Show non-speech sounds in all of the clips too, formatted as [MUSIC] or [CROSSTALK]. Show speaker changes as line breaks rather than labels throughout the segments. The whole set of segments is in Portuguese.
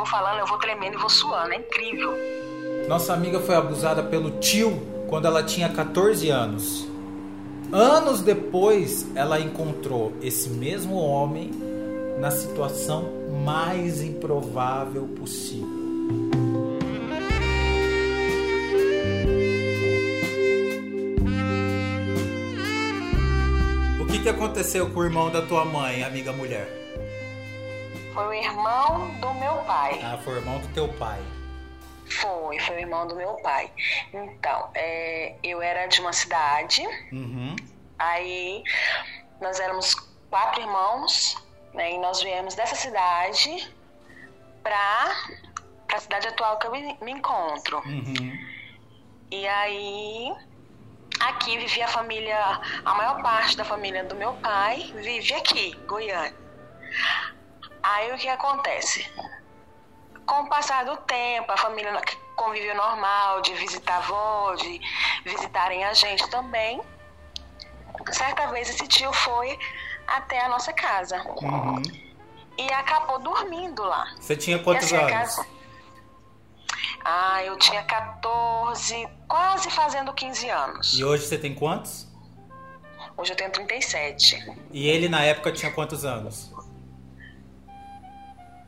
vou falando, eu vou tremendo e vou suando. É incrível.
Nossa amiga foi abusada pelo tio quando ela tinha 14 anos. Anos depois, ela encontrou esse mesmo homem na situação mais improvável possível. O que, que aconteceu com o irmão da tua mãe, amiga mulher?
Foi o irmão do meu pai.
Ah, foi o irmão do teu pai.
Foi, foi o irmão do meu pai. Então, é, eu era de uma cidade,
Uhum.
aí nós éramos quatro irmãos, né, e nós viemos dessa cidade pra, pra cidade atual que eu me, me encontro.
Uhum.
E aí, aqui vivia a família, a maior parte da família do meu pai vive aqui, Goiânia. Aí o que acontece? Com o passar do tempo, a família convívio normal, de visitar a avó, de visitarem a gente também. Certa vez esse tio foi até a nossa casa
Uhum.
e acabou dormindo lá.
Você tinha quantos
assim,
anos?
casa- Ah, eu tinha 14, quase fazendo 15 anos.
E hoje você tem quantos?
Hoje eu tenho 37.
E ele na época tinha quantos anos?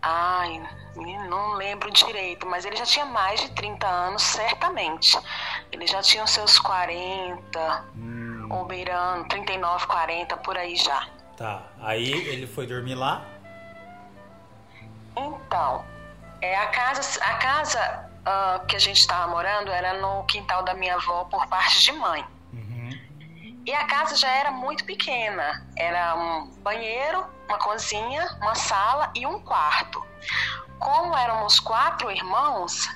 Ai, não lembro direito, mas ele já tinha mais de 30 anos, certamente. Ele já tinha os seus 40,
Hum,
ou beirando, 39, 40, por aí já.
tá. Aí ele foi dormir lá?
Então, é, a casa, a casa ah, que a gente estava morando era no quintal da minha avó por parte de mãe. E a casa já era muito pequena. Era um banheiro, uma cozinha, uma sala e um quarto. Como éramos quatro irmãos,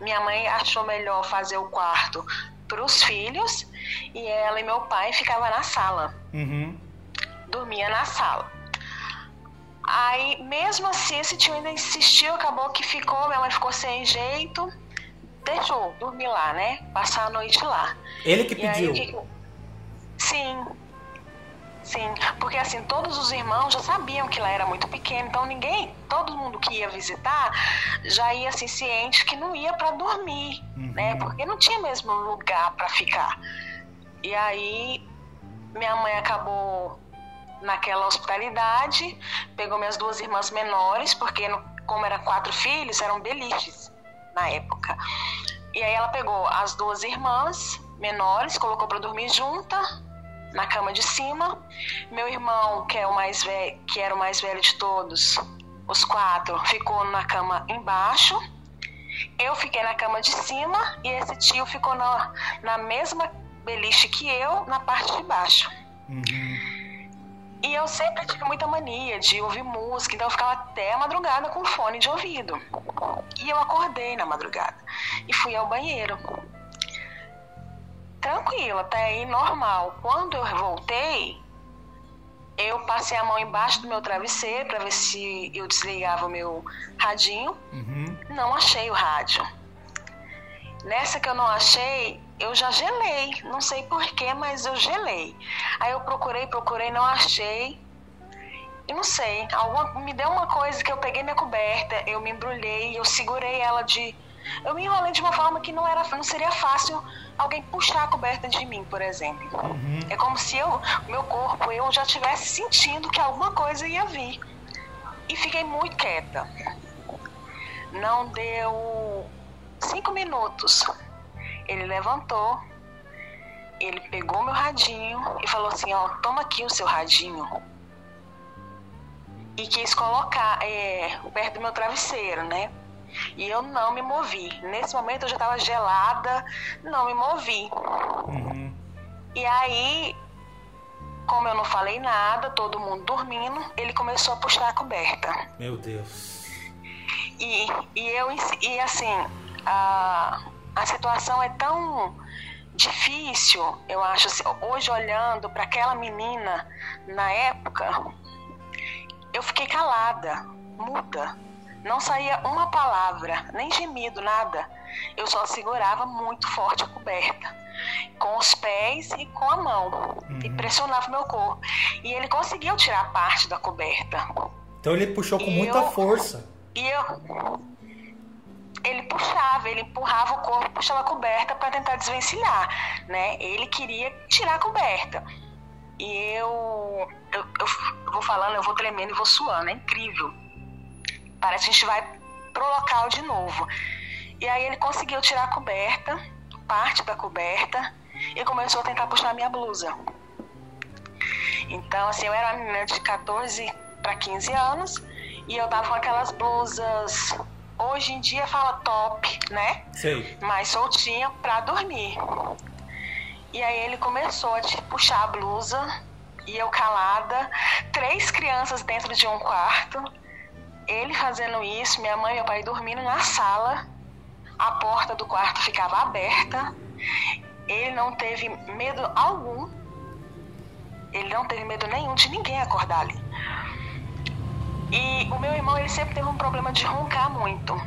minha mãe achou melhor fazer o quarto para os filhos e ela e meu pai ficavam na sala,
Uhum.
dormia na sala. Aí, mesmo assim, esse tio ainda insistiu, acabou que ficou, minha mãe ficou sem jeito, deixou dormir lá, né? Passar a noite lá.
Ele que
E aí,
pediu.
que- Sim. Sim, porque assim, todos os irmãos já sabiam que lá era muito pequeno, então ninguém, todo mundo que ia visitar já ia assim ciente que não ia para dormir,
Uhum.
né? Porque não tinha mesmo lugar para ficar. E aí minha mãe acabou naquela hospitalidade, pegou minhas duas irmãs menores, porque como eram quatro filhos, eram beliches na época. E aí ela pegou as duas irmãs menores, colocou para dormir junta na cama de cima. Meu irmão, que é o mais velho, que era o mais velho de todos, os quatro, ficou na cama embaixo. Eu fiquei na cama de cima e esse tio ficou na, na mesma beliche que eu, na parte de baixo.
Uhum.
E eu sempre tive muita mania de ouvir música, então eu ficava até a madrugada com fone de ouvido. E eu acordei na madrugada e fui ao banheiro. Tranquilo, até aí normal. Quando eu voltei, eu passei a mão embaixo do meu travesseiro para ver se eu desligava o meu radinho.
Uhum.
Não achei o rádio. Nessa que eu não achei, eu já gelei. Não sei porquê, mas eu gelei. Aí eu procurei, procurei, não achei. E não sei, alguma, me deu uma coisa que eu peguei minha coberta, eu me embrulhei, eu segurei ela de. Eu me enrolei de uma forma que não, era, não seria fácil alguém puxar a coberta de mim, por exemplo.
Uhum.
É como se eu, meu corpo, eu já estivesse sentindo que alguma coisa ia vir. E fiquei muito quieta. Não deu cinco minutos. Ele levantou, ele pegou meu radinho e falou assim, ó, toma aqui o seu radinho. E quis colocar é, perto do meu travesseiro, né? E eu não me movi. Nesse momento eu já estava gelada, não me movi.
Uhum.
E aí, como eu não falei nada, todo mundo dormindo, ele começou a puxar a coberta.
Meu Deus.
E, e eu e assim, a, a situação é tão difícil, eu acho, assim, hoje olhando para aquela menina na época, eu fiquei calada, muda. Não saía uma palavra, nem gemido, nada. Eu só segurava muito forte a coberta, com os pés e com a mão, e
Uhum.
pressionava meu corpo. E ele conseguiu tirar parte da coberta.
Então ele puxou com
E
muita
eu-
força.
E eu. Ele puxava, ele empurrava o corpo, puxava a coberta para tentar desvencilhar, né? Ele queria tirar a coberta. E eu, eu, eu vou falando, eu vou tremendo e vou suando, é incrível. Parece que a gente vai pro local de novo. E aí ele conseguiu tirar a coberta, parte da coberta, e começou a tentar puxar a minha blusa. Então, assim, eu era uma menina de 14 para 15 anos e eu tava com aquelas blusas, hoje em dia fala top, né?
Sei.
Mais soltinha para dormir. E aí ele começou a puxar a blusa e eu calada, três crianças dentro de um quarto, ele fazendo isso, minha mãe e meu pai dormindo na sala, a porta do quarto ficava aberta, ele não teve medo algum, ele não teve medo nenhum de ninguém acordar ali. E o meu irmão, ele sempre teve um problema de roncar muito.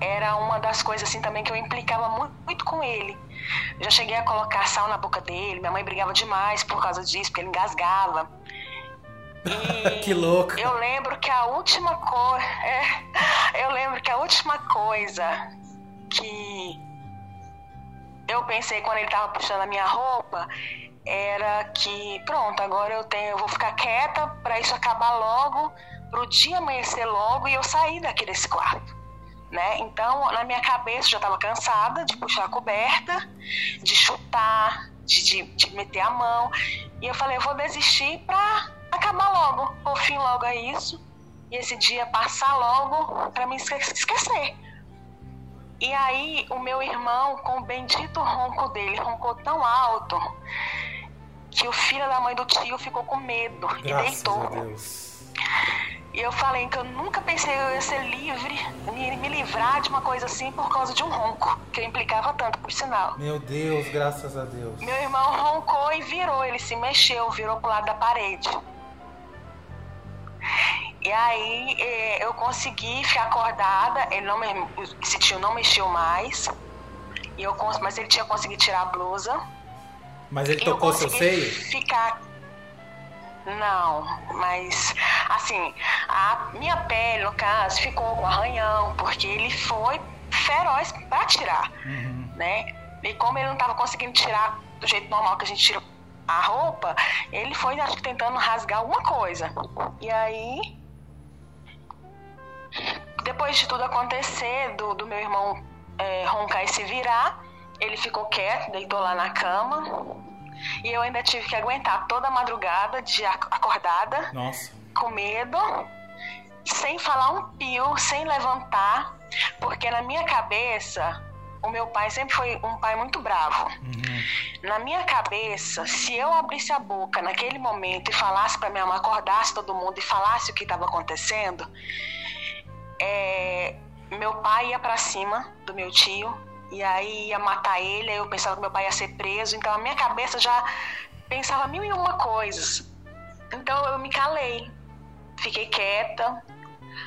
Era uma das coisas assim também que eu implicava muito, muito com ele. Já cheguei a colocar sal na boca dele, minha mãe brigava demais por causa disso, porque ele engasgava. [LAUGHS]
que louco.
Eu lembro que a última coisa. É, eu lembro que a última coisa que eu pensei quando ele tava puxando a minha roupa era que pronto, agora eu tenho, eu vou ficar quieta para isso acabar logo, pro dia amanhecer logo e eu sair daqui desse quarto. Né? Então, na minha cabeça, eu já estava cansada de puxar a coberta, de chutar, de, de, de, meter a mão. E eu falei, eu vou desistir para acabar logo, por fim logo é isso. E esse dia passar logo para me esquecer. E aí, o meu irmão, com o bendito ronco dele, roncou tão alto que o filho da mãe do tio ficou com medo
Graças
e deitou.
A Deus.
E eu falei que eu nunca pensei que eu ia ser livre, me, me livrar de uma coisa assim por causa de um ronco, que eu implicava tanto, por sinal.
Meu Deus, graças a Deus.
Meu irmão roncou e virou, ele se mexeu, virou pro lado da parede. E aí eh, eu consegui ficar acordada, ele não me, esse tio não mexeu mais, e eu, mas ele tinha conseguido tirar a blusa.
Mas ele tocou seu seio?
Ficar. Não, mas assim, a minha pele, no caso, ficou com arranhão, porque ele foi feroz para tirar,
uhum.
né? E como ele não estava conseguindo tirar do jeito normal que a gente tira a roupa, ele foi, acho que, tentando rasgar alguma coisa. E aí, depois de tudo acontecer, do, do meu irmão é, roncar e se virar, ele ficou quieto, deitou lá na cama. E eu ainda tive que aguentar toda a madrugada de acordada,
Nossa.
com medo, sem falar um pio, sem levantar, porque na minha cabeça o meu pai sempre foi um pai muito bravo.
Uhum.
Na minha cabeça, se eu abrisse a boca naquele momento e falasse para minha mãe, acordasse todo mundo e falasse o que estava acontecendo, é, meu pai ia para cima do meu tio e aí ia matar ele, aí eu pensava que meu pai ia ser preso, então a minha cabeça já pensava mil e uma coisas. Então eu me calei, fiquei quieta.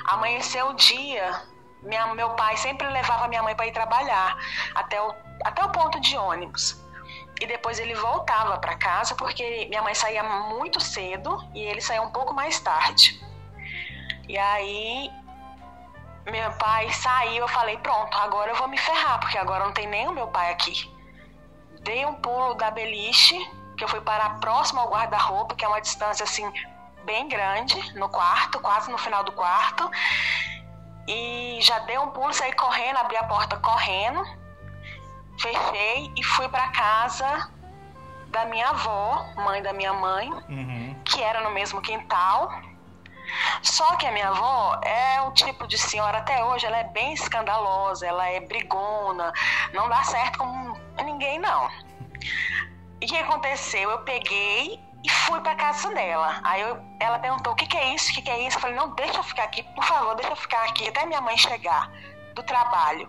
Amanheceu o dia, minha, meu pai sempre levava minha mãe para ir trabalhar até o, até o ponto de ônibus. E depois ele voltava para casa porque minha mãe saía muito cedo e ele saía um pouco mais tarde. E aí meu pai saiu, eu falei, pronto, agora eu vou me ferrar, porque agora não tem nem o meu pai aqui. Dei um pulo da beliche, que eu fui parar próximo ao guarda-roupa, que é uma distância assim bem grande, no quarto, quase no final do quarto. E já dei um pulo, saí correndo, abri a porta correndo, fechei e fui para casa da minha avó, mãe da minha mãe,
uhum.
que era no mesmo quintal. Só que a minha avó é o tipo de senhora, até hoje, ela é bem escandalosa, ela é brigona, não dá certo com ninguém, não. E o que aconteceu? Eu peguei e fui para casa dela. Aí eu, ela perguntou: o que, que é isso? O que, que é isso? Eu falei: não, deixa eu ficar aqui, por favor, deixa eu ficar aqui até minha mãe chegar do trabalho.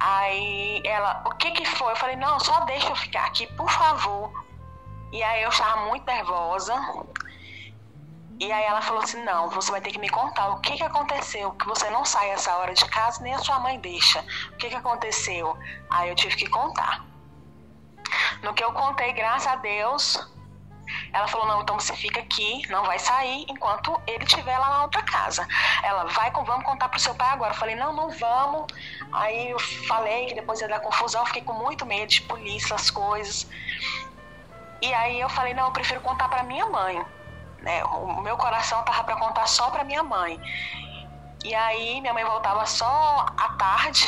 Aí ela: o que, que foi? Eu falei: não, só deixa eu ficar aqui, por favor. E aí eu estava muito nervosa. E aí ela falou assim: não, você vai ter que me contar o que, que aconteceu, que você não sai essa hora de casa, nem a sua mãe deixa. O que, que aconteceu? Aí eu tive que contar. No que eu contei, graças a Deus, Ela falou: não, então você fica aqui, não vai sair enquanto ele estiver lá na outra casa. Ela vai, vamos contar pro seu pai agora. Eu falei: não, não vamos. Aí eu falei que depois ia dar confusão, fiquei com muito medo de polícia, as coisas. E aí eu falei: não, eu prefiro contar para minha mãe. Né? O meu coração tava para contar só para minha mãe. E aí minha mãe voltava só à tarde.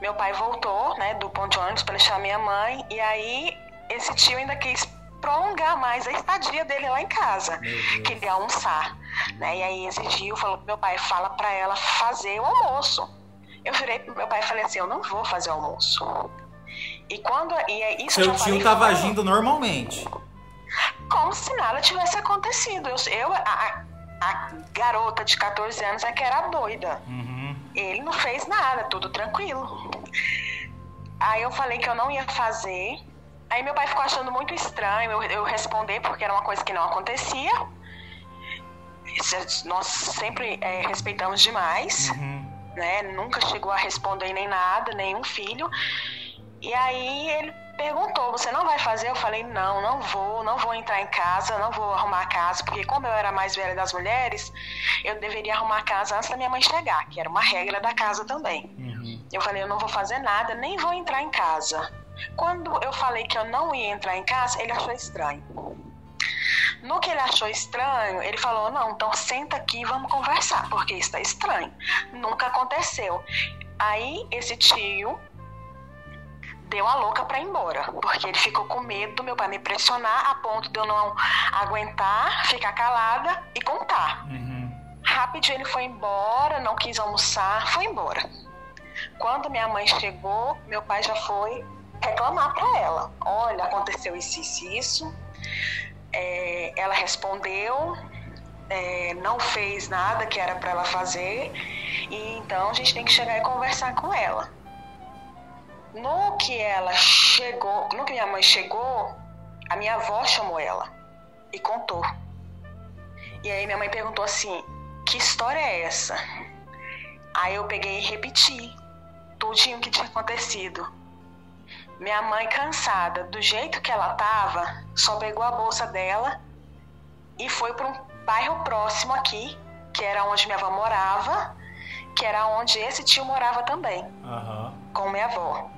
Meu pai voltou, né, do ponto de ônibus para deixar minha mãe. E aí esse tio ainda quis prolongar mais a estadia dele lá em casa. Queria almoçar. Né? E aí exigiu, falou pro meu pai, fala para ela fazer o almoço. Eu virei pro meu pai e falei assim, eu não vou fazer almoço. E quando. E é isso
Seu tio estava agindo normalmente.
Como se nada tivesse acontecido. Eu, eu a, a, garota de 14 anos é que era doida. Uhum. Ele não fez nada, tudo tranquilo. Aí eu falei que eu não ia fazer. Aí meu pai ficou achando muito estranho eu, eu responder, porque era uma coisa que não acontecia. Nós sempre é, respeitamos demais, uhum. né? Nunca chegou a responder nem nada, nenhum filho. E aí ele perguntou: Você não vai fazer? Eu falei: Não, não vou, não vou entrar em casa, não vou arrumar a casa, porque como eu era mais velha das mulheres, eu deveria arrumar a casa antes da minha mãe chegar, que era uma regra da casa também. Uhum. Eu falei: Eu não vou fazer nada, nem vou entrar em casa. Quando eu falei que eu não ia entrar em casa, ele achou estranho. No que ele achou estranho, ele falou: Não, então senta aqui e vamos conversar, porque isso está estranho. Nunca aconteceu. Aí esse tio deu a louca para ir embora, porque ele ficou com medo do meu pai me pressionar a ponto de eu não aguentar, ficar calada e contar. Uhum. Rapidinho ele foi embora, não quis almoçar, foi embora. Quando minha mãe chegou, meu pai já foi reclamar para ela. Olha, aconteceu isso, isso, isso. É, ela respondeu, é, não fez nada que era para ela fazer, e então a gente tem que chegar e conversar com ela. No que ela chegou, no que minha mãe chegou, a minha avó chamou ela e contou. E aí minha mãe perguntou assim: "Que história é essa?" Aí eu peguei e repeti tudinho que tinha acontecido. Minha mãe, cansada do jeito que ela tava, só pegou a bolsa dela e foi para um bairro próximo aqui, que era onde minha avó morava, que era onde esse tio morava também, uhum. com minha avó.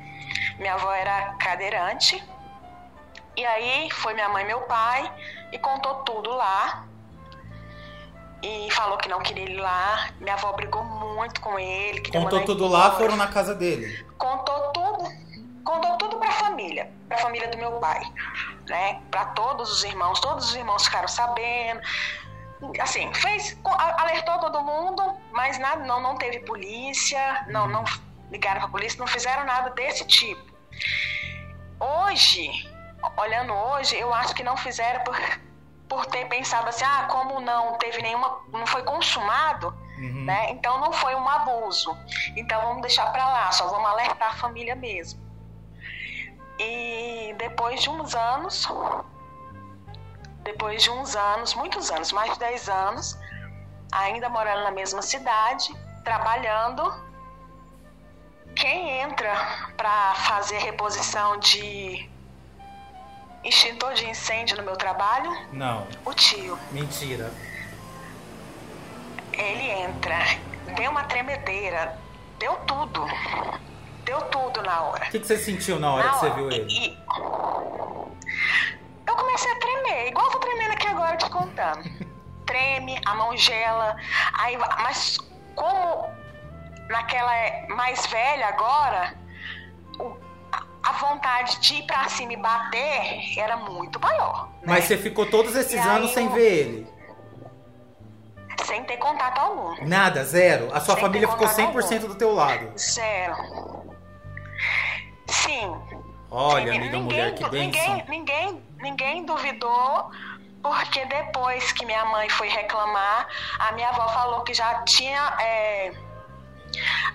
Minha avó era cadeirante. E aí foi minha mãe e meu pai e contou tudo lá. E falou que não queria ir lá. Minha avó brigou muito com ele.
Contou tudo lá, foram na casa dele.
Contou tudo contou tudo para a família, para a família do meu pai, né? Para todos os irmãos, todos os irmãos ficaram sabendo. Assim, fez, alertou todo mundo, mas nada, não, não teve polícia, não, não ligaram para a polícia, não fizeram nada desse tipo. Hoje, olhando hoje, eu acho que não fizeram por, por ter pensado assim, ah, como não teve nenhuma, não foi consumado, uhum. né? Então não foi um abuso. Então vamos deixar para lá, só vamos alertar a família mesmo. E depois de uns anos, depois de uns anos, muitos anos, mais de 10 anos, ainda morando na mesma cidade, trabalhando, quem entra para fazer reposição de extintor de incêndio no meu trabalho?
Não.
O tio.
Mentira.
Ele entra, deu uma tremedeira, deu tudo. Deu tudo na hora.
O que, que você sentiu na hora na que você viu ele? E,
eu comecei a tremer, igual eu tô tremendo aqui agora te contando. [LAUGHS] Treme, a mão gela. Aí, mas como naquela é mais velha agora, a vontade de ir pra cima e bater era muito maior. Né?
Mas você ficou todos esses e anos sem eu... ver ele?
Sem ter contato algum.
Nada, zero. A sua sem família ficou 100% algum. do teu lado.
Zero. Sim.
Olha, amiga ninguém, mulher, que bem.
Ninguém, ninguém, ninguém duvidou, porque depois que minha mãe foi reclamar, a minha avó falou que já tinha. É,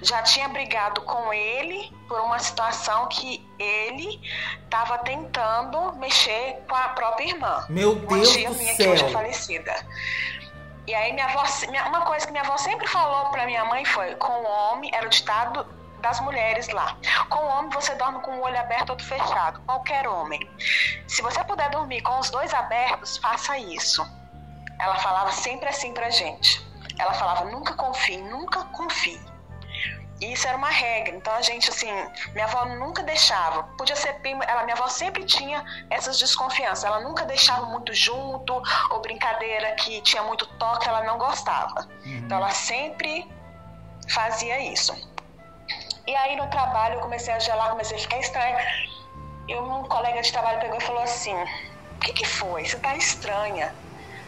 já tinha brigado com ele por uma situação que ele estava tentando mexer com a própria irmã.
Meu Deus
tia
do
minha
céu.
que hoje é falecida. E aí minha avó, uma coisa que minha avó sempre falou para minha mãe foi: com o homem era o ditado das mulheres lá. Com o homem, você dorme com o olho aberto, outro fechado. Qualquer homem. Se você puder dormir com os dois abertos, faça isso. Ela falava sempre assim pra gente. Ela falava: nunca confie, nunca confie. E isso era uma regra. Então a gente, assim, minha avó nunca deixava. Podia ser ela, minha avó sempre tinha essas desconfianças. Ela nunca deixava muito junto, ou brincadeira que tinha muito toque, ela não gostava. Uhum. Então ela sempre fazia isso. E aí no trabalho eu comecei a gelar, comecei a ficar estranha. E um colega de trabalho pegou e falou assim: O que, que foi? Você tá estranha.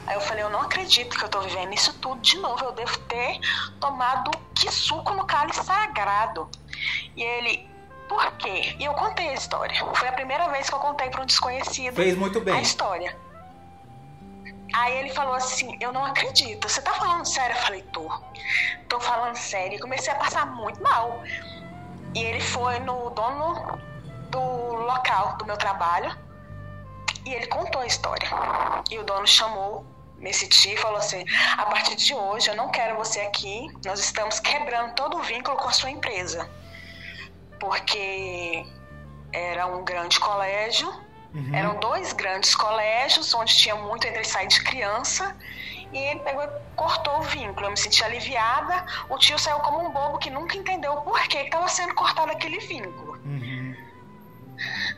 Aí eu falei, eu não acredito que eu tô vivendo isso tudo de novo. Eu devo ter tomado que suco no cálice sagrado. E ele, por quê? E eu contei a história. Foi a primeira vez que eu contei para um desconhecido.
Fez muito bem.
A história. Aí ele falou assim: Eu não acredito, você tá falando sério? Eu falei: Tô, tô falando sério. E comecei a passar muito mal. E ele foi no dono do local do meu trabalho e ele contou a história. E o dono chamou nesse dia e falou assim: a partir de hoje eu não quero você aqui, nós estamos quebrando todo o vínculo com a sua empresa. Porque era um grande colégio, uhum. eram dois grandes colégios onde tinha muito entre sair de criança. E ele pegou e cortou o vínculo. Eu me senti aliviada. O tio saiu como um bobo que nunca entendeu o porquê que estava sendo cortado aquele vínculo. Uhum.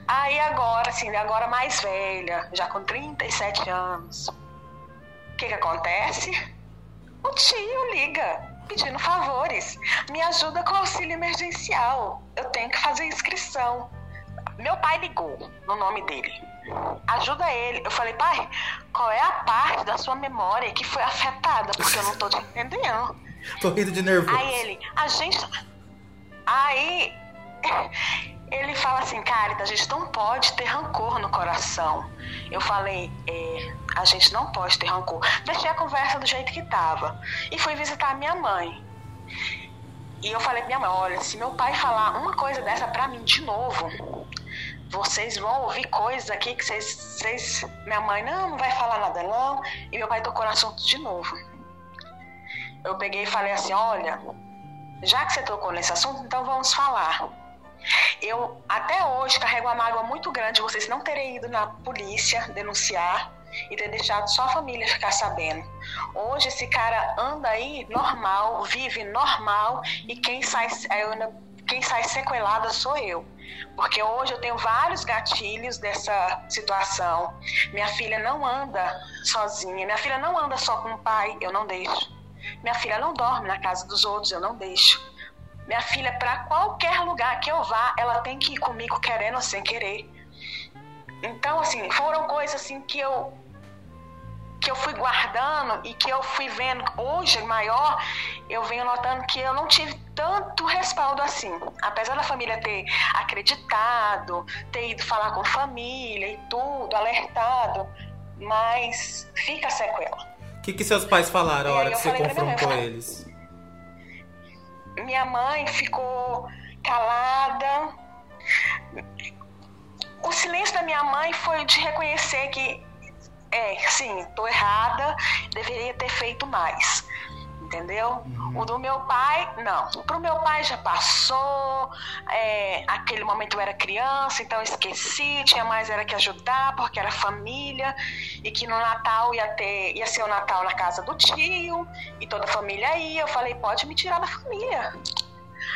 Aí agora, assim, agora mais velha, já com 37 anos, que, que acontece? O tio liga pedindo favores. Me ajuda com auxílio emergencial. Eu tenho que fazer inscrição. Meu pai ligou no nome dele. Ajuda ele. Eu falei, pai, qual é a parte da sua memória que foi afetada? Porque eu não tô te entendendo. [LAUGHS]
tô rindo de nervoso.
Aí ele, a gente. Aí ele fala assim, Carita, a gente não pode ter rancor no coração. Eu falei, é, a gente não pode ter rancor. Deixei a conversa do jeito que tava. E fui visitar a minha mãe. E eu falei pra minha mãe, olha, se meu pai falar uma coisa dessa pra mim de novo, vocês vão ouvir coisas aqui que vocês, vocês. Minha mãe, não, não vai falar nada não. E meu pai tocou no assunto de novo. Eu peguei e falei assim, olha, já que você tocou nesse assunto, então vamos falar. Eu até hoje carrego uma mágoa muito grande vocês não terem ido na polícia denunciar e ter deixado só a família ficar sabendo. Hoje esse cara anda aí normal, vive normal e quem sai, quem sai sequelada sou eu. Porque hoje eu tenho vários gatilhos dessa situação. Minha filha não anda sozinha, minha filha não anda só com o pai, eu não deixo. Minha filha não dorme na casa dos outros, eu não deixo. Minha filha, para qualquer lugar que eu vá, ela tem que ir comigo querendo ou sem querer. Então, assim, foram coisas assim que eu que eu fui guardando e que eu fui vendo hoje maior, eu venho notando que eu não tive tanto respaldo assim. Apesar da família ter acreditado, ter ido falar com família e tudo, alertado, mas fica a sequela.
O que, que seus pais falaram a hora que você confrontou eles?
Minha mãe ficou calada. O silêncio da minha mãe foi de reconhecer que, é, sim, estou errada, deveria ter feito mais entendeu? Uhum. O do meu pai, não. Pro meu pai já passou, é, aquele momento eu era criança, então eu esqueci, tinha mais era que ajudar, porque era família, e que no Natal ia ter, ia ser o Natal na casa do tio, e toda a família ia. Eu falei, pode me tirar da família.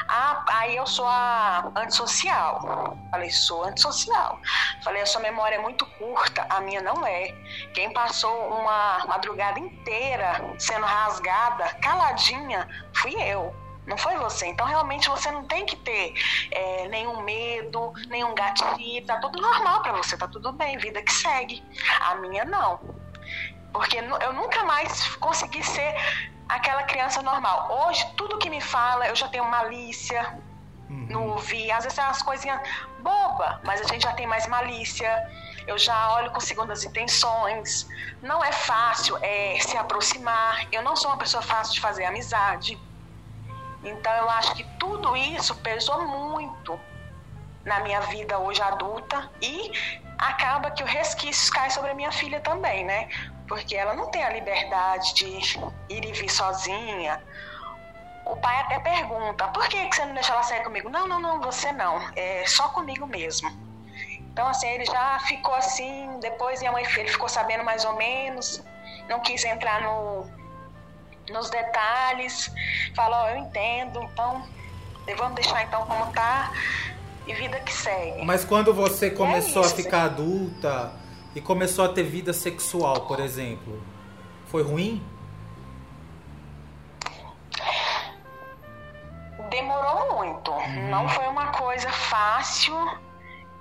Ah, aí eu sou a antissocial. Falei, sou antissocial. Falei, a sua memória é muito curta, a minha não é. Quem passou uma madrugada inteira sendo rasgada, caladinha, fui eu não foi você. Então, realmente, você não tem que ter é, nenhum medo, nenhum gatilho. Tá tudo normal para você, tá tudo bem, vida que segue. A minha, não. Porque eu nunca mais consegui ser aquela criança normal. Hoje, tudo que me fala, eu já tenho malícia uhum. no ouvir. Às vezes é umas coisinhas boba, mas a gente já tem mais malícia. Eu já olho com segundas intenções. Não é fácil é, se aproximar. Eu não sou uma pessoa fácil de fazer amizade. Então eu acho que tudo isso pesou muito na minha vida hoje adulta e acaba que o resquício cai sobre a minha filha também, né? Porque ela não tem a liberdade de ir e vir sozinha. o pai até pergunta, por que, que você não deixa ela sair comigo? Não, não, não, você não, é só comigo mesmo. Então, assim, ele já ficou assim, depois minha mãe ele ficou sabendo mais ou menos, não quis entrar no, nos detalhes, falou, oh, eu entendo, então vamos deixar então como tá e vida que segue.
Mas quando você começou é isso, a ficar adulta e começou a ter vida sexual, por exemplo, foi ruim?
Demorou muito. Uhum. Não foi uma coisa fácil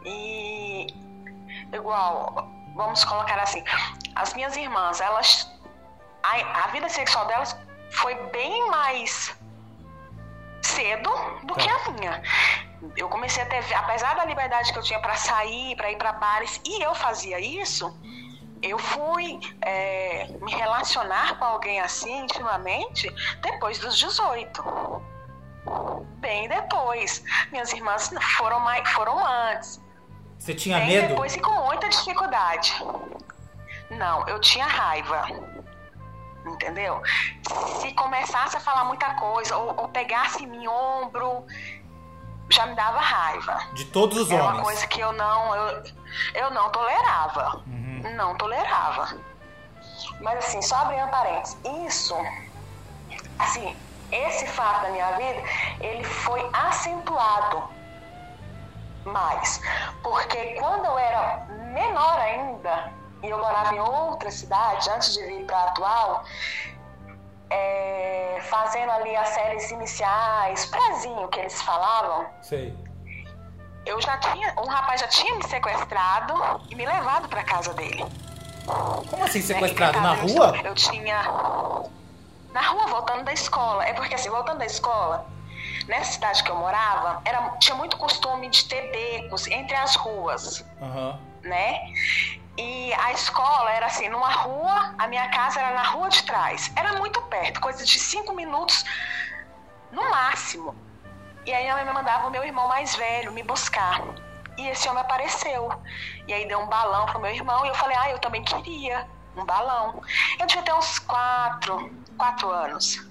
e igual, vamos colocar assim, as minhas irmãs, elas a, a vida sexual delas foi bem mais cedo do tá. que a minha. Eu comecei a ter, apesar da liberdade que eu tinha para sair, para ir para bares, e eu fazia isso, eu fui é, me relacionar com alguém assim intimamente depois dos 18. Bem depois. Minhas irmãs foram, mais, foram antes.
Você tinha Bem medo?
Depois e com muita dificuldade. Não, eu tinha raiva. Entendeu? Se começasse a falar muita coisa, ou, ou pegasse em ombro, já me dava raiva.
De todos os
Era
homens.
uma coisa que eu não, eu, eu não tolerava. Uhum. Não tolerava. Mas assim, só abrindo parênteses, isso, assim, esse fato da minha vida, ele foi acentuado mais. Porque quando eu era menor ainda, e eu morava em outra cidade, antes de vir para a atual, é, fazendo ali as séries iniciais, prezinho que eles falavam.
Sei.
Eu já tinha, um rapaz já tinha me sequestrado e me levado para casa dele.
Como assim sequestrado? Na rua?
Eu tinha na rua voltando da escola. É porque assim, voltando da escola, nessa cidade que eu morava, era, tinha muito costume de ter becos entre as ruas.
Uhum.
Né? E a escola era assim, numa rua, a minha casa era na rua de trás. Era muito perto, coisa de cinco minutos no máximo. E aí minha mãe mandava o meu irmão mais velho me buscar. E esse homem apareceu. E aí deu um balão pro meu irmão e eu falei, ah, eu também queria um balão. Eu devia ter uns quatro, quatro anos.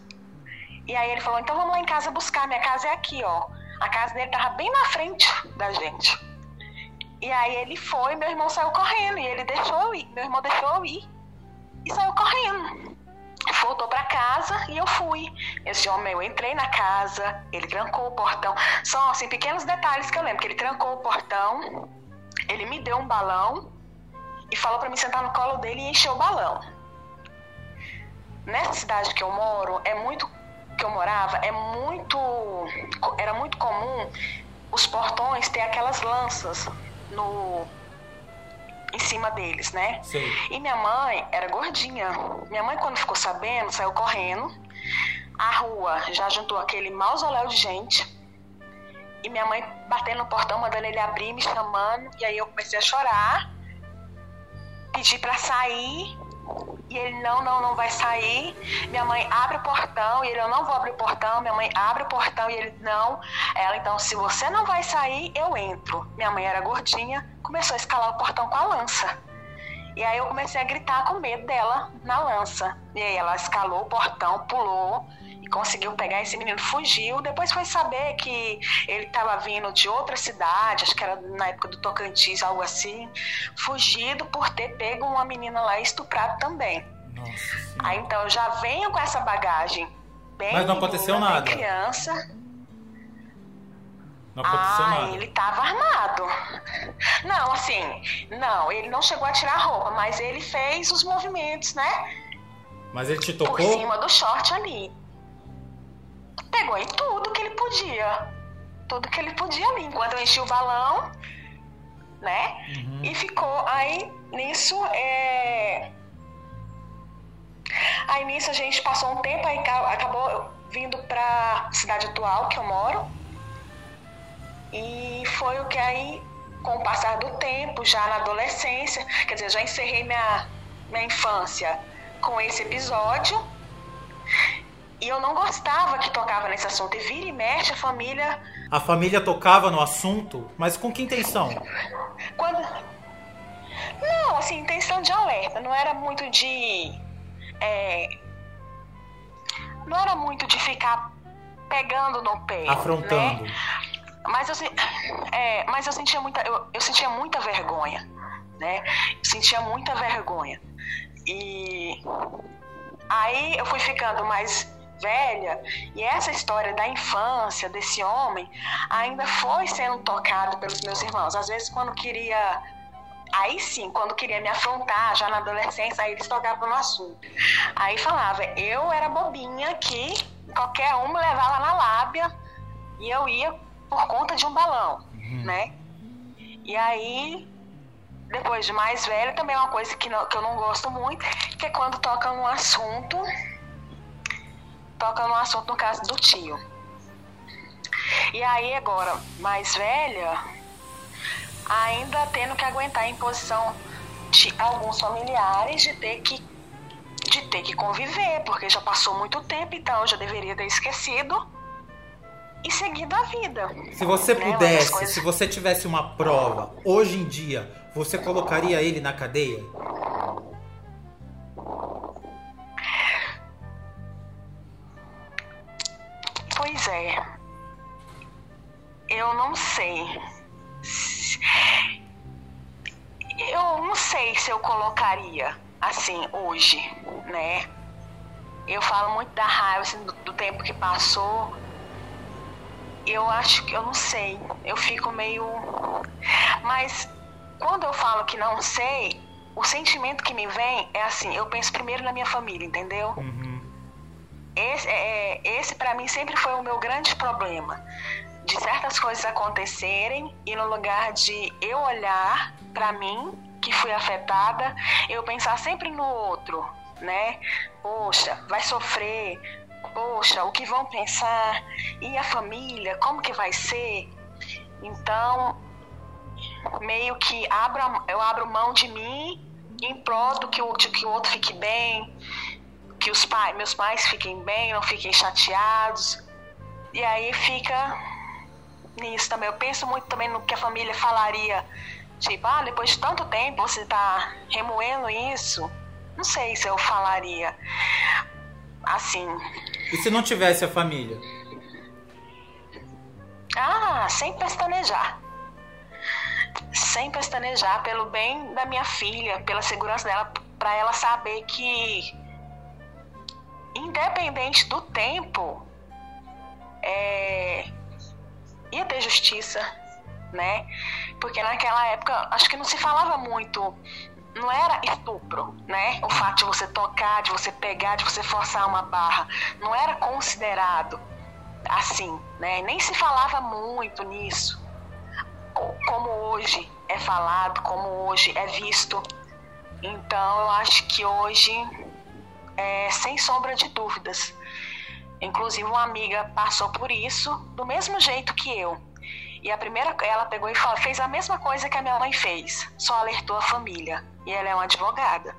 E aí ele falou, então vamos lá em casa buscar. Minha casa é aqui, ó. A casa dele tava bem na frente da gente. E aí ele foi, meu irmão saiu correndo e ele deixou eu ir. Meu irmão deixou eu ir e saiu correndo. Voltou para casa e eu fui. Esse homem, eu entrei na casa, ele trancou o portão. São assim pequenos detalhes que eu lembro que ele trancou o portão, ele me deu um balão e falou para me sentar no colo dele e encher o balão. Nessa cidade que eu moro, é muito que eu morava, é muito era muito comum os portões ter aquelas lanças no em cima deles, né?
Sim.
E minha mãe era gordinha. Minha mãe, quando ficou sabendo, saiu correndo. A rua já juntou aquele mausoléu de gente. E minha mãe batendo no portão, mandando ele abrir, me chamando. E aí eu comecei a chorar. Pedi para sair. E ele, não, não, não vai sair. Minha mãe abre o portão e ele, eu não vou abrir o portão. Minha mãe abre o portão e ele, não. Ela, então, se você não vai sair, eu entro. Minha mãe era gordinha, começou a escalar o portão com a lança. E aí eu comecei a gritar com medo dela na lança. E aí ela escalou o portão, pulou conseguiu pegar esse menino, fugiu. Depois foi saber que ele estava vindo de outra cidade, acho que era na época do Tocantins, algo assim, fugido por ter pego uma menina lá estuprado também.
Nossa
aí então eu já venho com essa bagagem bem
Mas não aconteceu nada.
criança.
Não aconteceu
ah,
nada.
ele estava armado. Não, assim, não, ele não chegou a tirar a roupa, mas ele fez os movimentos, né?
Mas ele te tocou?
Por cima do short ali. Pegou em tudo que ele podia. Tudo que ele podia ali. Enquanto eu enchi o balão, né?
Uhum.
E ficou. Aí, nisso, é... Aí nisso a gente passou um tempo, aí acabou vindo pra cidade atual que eu moro. E foi o que aí, com o passar do tempo, já na adolescência, quer dizer, já encerrei minha, minha infância com esse episódio. E eu não gostava que tocava nesse assunto. E vira e mexe a família.
A família tocava no assunto, mas com que intenção?
Quando. Não, assim, intenção de alerta. Não era muito de. É... Não era muito de ficar pegando no pé.
Afrontando.
Né? Mas eu, é, mas eu sentia muita, eu, eu sentia muita vergonha, né? Eu sentia muita vergonha. E aí eu fui ficando mais velha e essa história da infância desse homem ainda foi sendo tocado pelos meus irmãos. Às vezes quando queria Aí sim, quando queria me afrontar, já na adolescência, aí eles tocavam no assunto. Aí falava, eu era bobinha que qualquer um me levava na lábia e eu ia por conta de um balão, uhum. né? E aí, depois de mais velha, também é uma coisa que, não, que eu não gosto muito, que é quando toca no assunto, toca no assunto no caso do tio. E aí agora, mais velha, ainda tendo que aguentar a imposição de alguns familiares de ter que de ter que conviver, porque já passou muito tempo, então eu já deveria ter esquecido e seguido a vida.
Se você né? pudesse, coisas... se você tivesse uma prova hoje em dia, você colocaria ele na cadeia?
Hoje, né? Eu falo muito da raiva assim, do, do, tempo que passou. Eu acho que eu não sei. Eu fico meio. Mas quando eu falo que não sei, o sentimento que me vem é assim: eu penso primeiro na minha família, entendeu? Uhum. Esse, é, é esse para mim sempre foi o meu grande problema de certas coisas acontecerem e no lugar de eu olhar para mim, que fui afetada, eu pensar sempre no outro, né? Poxa, vai sofrer. Poxa, o que vão pensar? E a família, como que vai ser? Então, meio que abro, eu abro mão de mim em prol do que o, de que o outro fique bem, que os pais, meus pais fiquem bem, não fiquem chateados. E aí fica nisso também. Eu penso muito também no que a família falaria. Tipo, ah, depois de tanto tempo você tá remoendo isso. Não sei se eu falaria assim.
E se não tivesse a família?
Ah, sem pestanejar. Sem pestanejar pelo bem da minha filha, pela segurança dela, para ela saber que independente do tempo, é, ia ter justiça, né? Porque naquela época acho que não se falava muito não era estupro, né? O fato de você tocar, de você pegar, de você forçar uma barra, não era considerado assim, né? Nem se falava muito nisso, como hoje é falado, como hoje é visto. Então, eu acho que hoje, é, sem sombra de dúvidas, Inclusive, uma amiga passou por isso do mesmo jeito que eu. E a primeira, ela pegou e falou, fez a mesma coisa que a minha mãe fez, só alertou a família. E ela é uma advogada.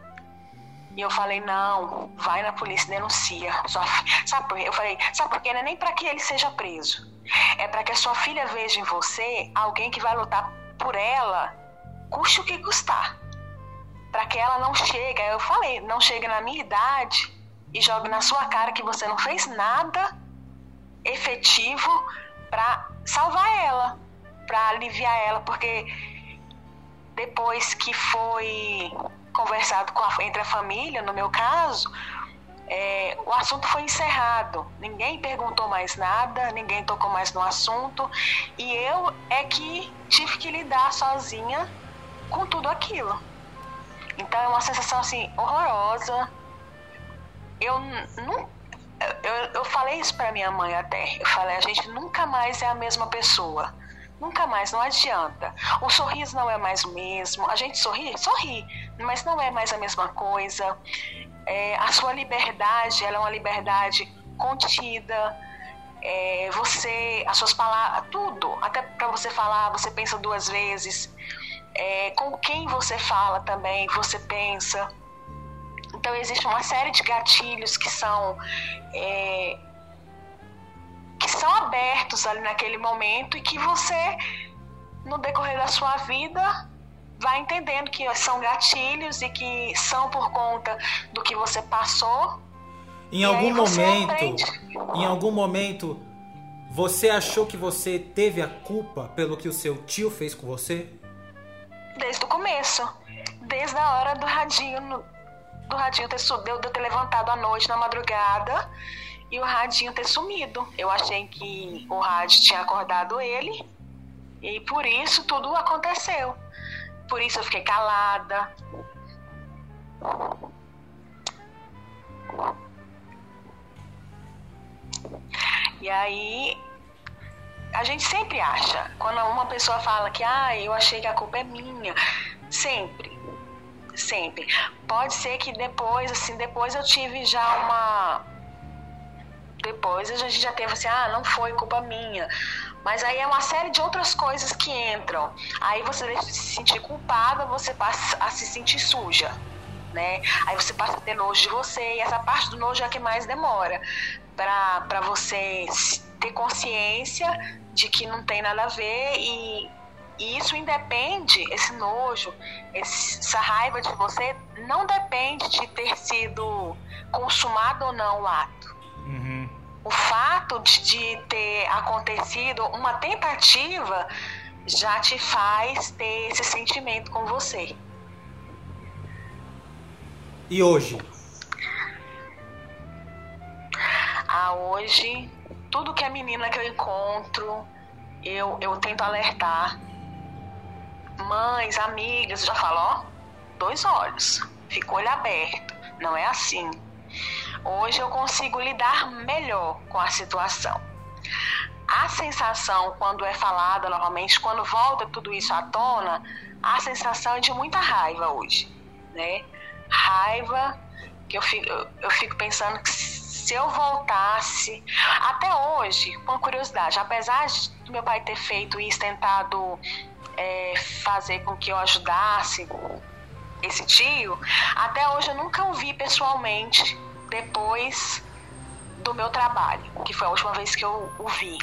E eu falei, não, vai na polícia denuncia. Sua, sabe por quê? Eu falei, sabe por quê? Não é nem para que ele seja preso. É para que a sua filha veja em você alguém que vai lutar por ela, custe o que custar. Para que ela não chegue, eu falei, não chegue na minha idade e jogue na sua cara que você não fez nada efetivo para salvar ela, para aliviar ela, porque depois que foi conversado a, entre a família, no meu caso, é, o assunto foi encerrado. Ninguém perguntou mais nada, ninguém tocou mais no assunto, e eu é que tive que lidar sozinha com tudo aquilo. Então é uma sensação assim horrorosa, eu não eu, eu falei isso para minha mãe até. Eu falei, a gente nunca mais é a mesma pessoa. Nunca mais, não adianta. O sorriso não é mais o mesmo. A gente sorri, sorri, mas não é mais a mesma coisa. É, a sua liberdade, ela é uma liberdade contida. É, você, as suas palavras, tudo, até para você falar, você pensa duas vezes. É, com quem você fala também, você pensa. Então, existe uma série de gatilhos que são. É, que são abertos ali naquele momento e que você, no decorrer da sua vida, vai entendendo que são gatilhos e que são por conta do que você passou.
Em algum momento, em algum momento, Você achou que você teve a culpa pelo que o seu tio fez com você?
Desde o começo. Desde a hora do radinho, do radinho ter, de eu ter levantado à noite, na madrugada, e o radinho ter sumido. Eu achei que o rádio tinha acordado ele, e por isso tudo aconteceu. Por isso eu fiquei calada. E aí a gente sempre acha, quando uma pessoa fala que ah, eu achei que a culpa é minha, sempre, sempre. Pode ser que depois, assim, depois eu tive já uma. Depois a gente já teve assim, ah, não foi culpa minha. Mas aí é uma série de outras coisas que entram. Aí você deixa de se sentir culpada, você passa a se sentir suja. Né? Aí você passa a ter nojo de você, e essa parte do nojo é a que mais demora para você ter consciência de que não tem nada a ver e, e isso independe, esse nojo, essa raiva de você não depende de ter sido consumado ou não o ato. Uhum. O fato de, de ter acontecido uma tentativa já te faz ter esse sentimento com você.
E hoje?
Ah, hoje, tudo que é menina que eu encontro, eu, eu tento alertar. Mães, amigas, já falo, ó, dois olhos, fica o olho aberto, não é assim. Hoje eu consigo lidar melhor com a situação. A sensação, quando é falada novamente, quando volta tudo isso à tona, a sensação é de muita raiva hoje, né? Raiva que eu fico, eu fico pensando que se eu voltasse, até hoje, com curiosidade, apesar de meu pai ter feito isso, tentado é, fazer com que eu ajudasse esse tio, até hoje eu nunca o vi pessoalmente depois do meu trabalho, que foi a última vez que eu o vi.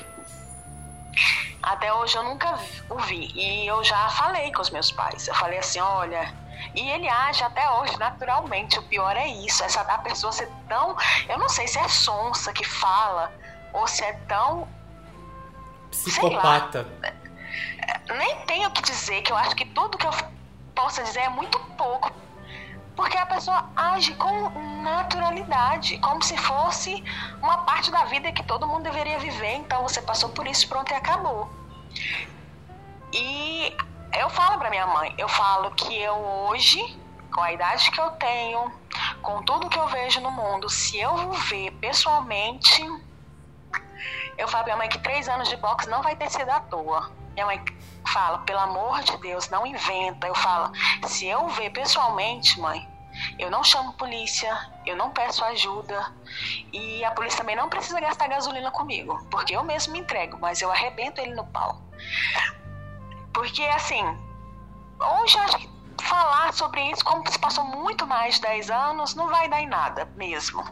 Até hoje eu nunca o vi. E eu já falei com os meus pais. Eu falei assim: olha, e ele age até hoje naturalmente. O pior é isso, essa da pessoa ser tão. Eu não sei se é sonsa que fala ou se é tão.
Psicopata.
Nem tenho o que dizer, que eu acho que tudo que eu possa dizer é muito pouco. Porque a pessoa age com naturalidade, como se fosse uma parte da vida que todo mundo deveria viver. Então você passou por isso, pronto e acabou. E eu falo para minha mãe, eu falo que eu hoje, com a idade que eu tenho, com tudo que eu vejo no mundo, se eu ver pessoalmente, eu falo pra minha mãe que três anos de boxe não vai ter sido à toa. Minha mãe fala, pelo amor de Deus, não inventa. Eu falo, se eu ver pessoalmente, mãe, eu não chamo polícia, eu não peço ajuda e a polícia também não precisa gastar gasolina comigo, porque eu mesmo me entrego, mas eu arrebento ele no pau. Porque, assim, hoje acho que falar sobre isso, como se passou muito mais de 10 anos, não vai dar em nada mesmo.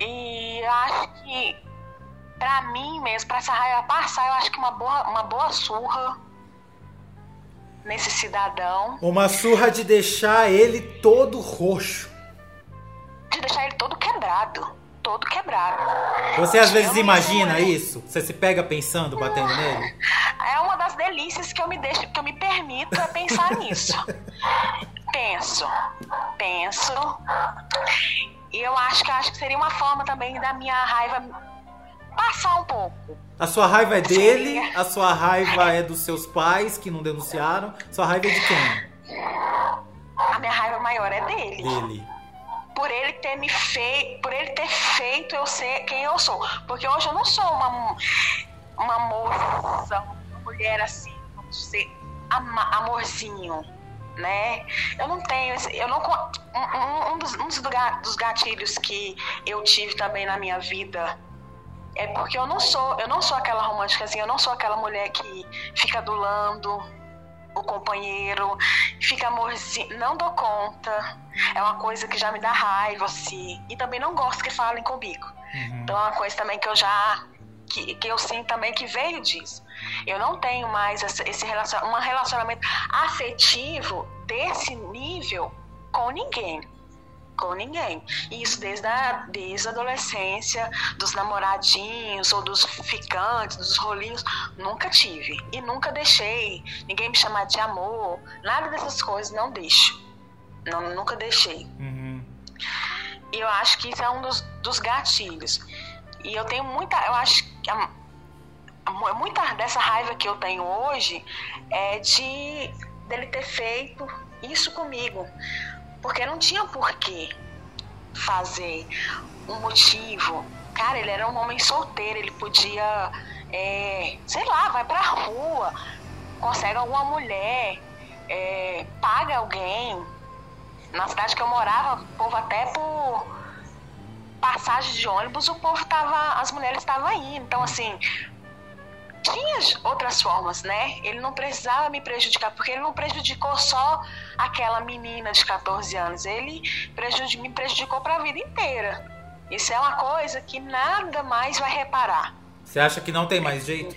E acho que, pra mim mesmo, pra essa raiva passar, eu acho que uma boa, uma boa surra nesse cidadão.
Uma surra de deixar ele todo roxo.
De deixar ele todo quebrado todo quebrado.
Você às vezes imagina isso? Você se pega pensando, batendo nele?
É uma das delícias que eu me deixo, que eu me permito é pensar [LAUGHS] nisso. Penso, penso. E eu acho que acho que seria uma forma também da minha raiva passar um pouco.
A sua raiva é dele, a sua raiva é dos seus pais que não denunciaram. Sua raiva é de quem?
A minha raiva maior é dele.
Dele
por ele ter me feito, por ele ter feito eu ser quem eu sou. Porque hoje eu não sou uma, uma moça, uma mulher assim, vamos dizer, amorzinho, né? Eu não tenho, eu não um, um, dos, um dos gatilhos que eu tive também na minha vida é porque eu não sou, eu não sou aquela romântica assim, eu não sou aquela mulher que fica adulando o companheiro, fica amorzinho, não dou conta. É uma coisa que já me dá raiva, assim. E também não gosto que falem comigo. Uhum. Então é uma coisa também que eu já. Que, que eu sinto também que veio disso. Eu não tenho mais esse, esse relacion, um relacionamento afetivo desse nível com ninguém. Com ninguém. E isso desde a, desde a adolescência, dos namoradinhos ou dos ficantes, dos rolinhos, nunca tive. E nunca deixei ninguém me chamar de amor, nada dessas coisas, não deixo. Não, nunca deixei. Uhum. E eu acho que isso é um dos, dos gatilhos. E eu tenho muita. Eu acho que a, muita dessa raiva que eu tenho hoje é de dele ter feito isso comigo. Porque não tinha porquê fazer um motivo. Cara, ele era um homem solteiro, ele podia, é, sei lá, vai pra rua, consegue alguma mulher, é, paga alguém. Na cidade que eu morava, o povo até por passagem de ônibus, o povo tava, as mulheres estavam indo. Então, assim, tinha outras formas, né? Ele não precisava me prejudicar, porque ele não prejudicou só aquela menina de 14 anos, ele me prejudicou para a vida inteira. Isso é uma coisa que nada mais vai reparar.
Você acha que não tem mais jeito?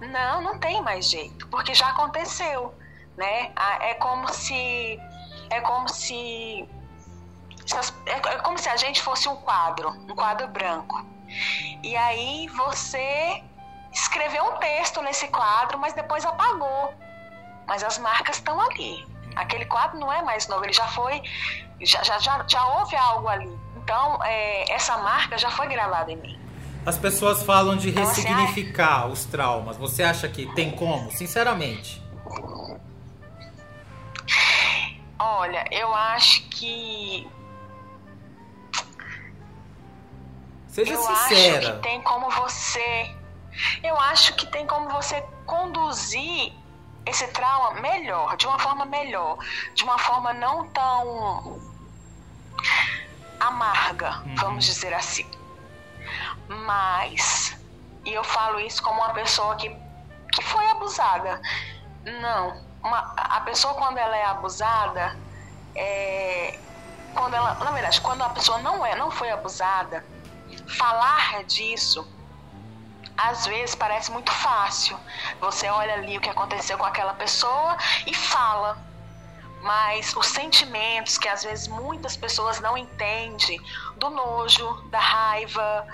Não, não tem mais jeito, porque já aconteceu, né? É como se é como se é, é como se a gente fosse um quadro, um quadro branco. E aí você escreveu um texto nesse quadro, mas depois apagou. Mas as marcas estão ali. Aquele quadro não é mais novo, ele já foi, já, já, já, já houve algo ali. Então, é, essa marca já foi gravada em mim.
As pessoas falam de então, assim, ressignificar assim, os traumas. Você acha que tem como? Sinceramente.
Olha, eu acho que.
Seja eu sincera.
acho que tem como você eu acho que tem como você conduzir esse trauma melhor, de uma forma melhor, de uma forma não tão amarga, uhum. vamos dizer assim. Mas, e eu falo isso como uma pessoa que, que foi abusada. Não, uma, a pessoa quando ela é abusada, é, quando ela, na verdade, quando a pessoa não é, não foi abusada, falar disso às vezes parece muito fácil. Você olha ali o que aconteceu com aquela pessoa e fala. Mas os sentimentos que às vezes muitas pessoas não entendem, do nojo, da raiva,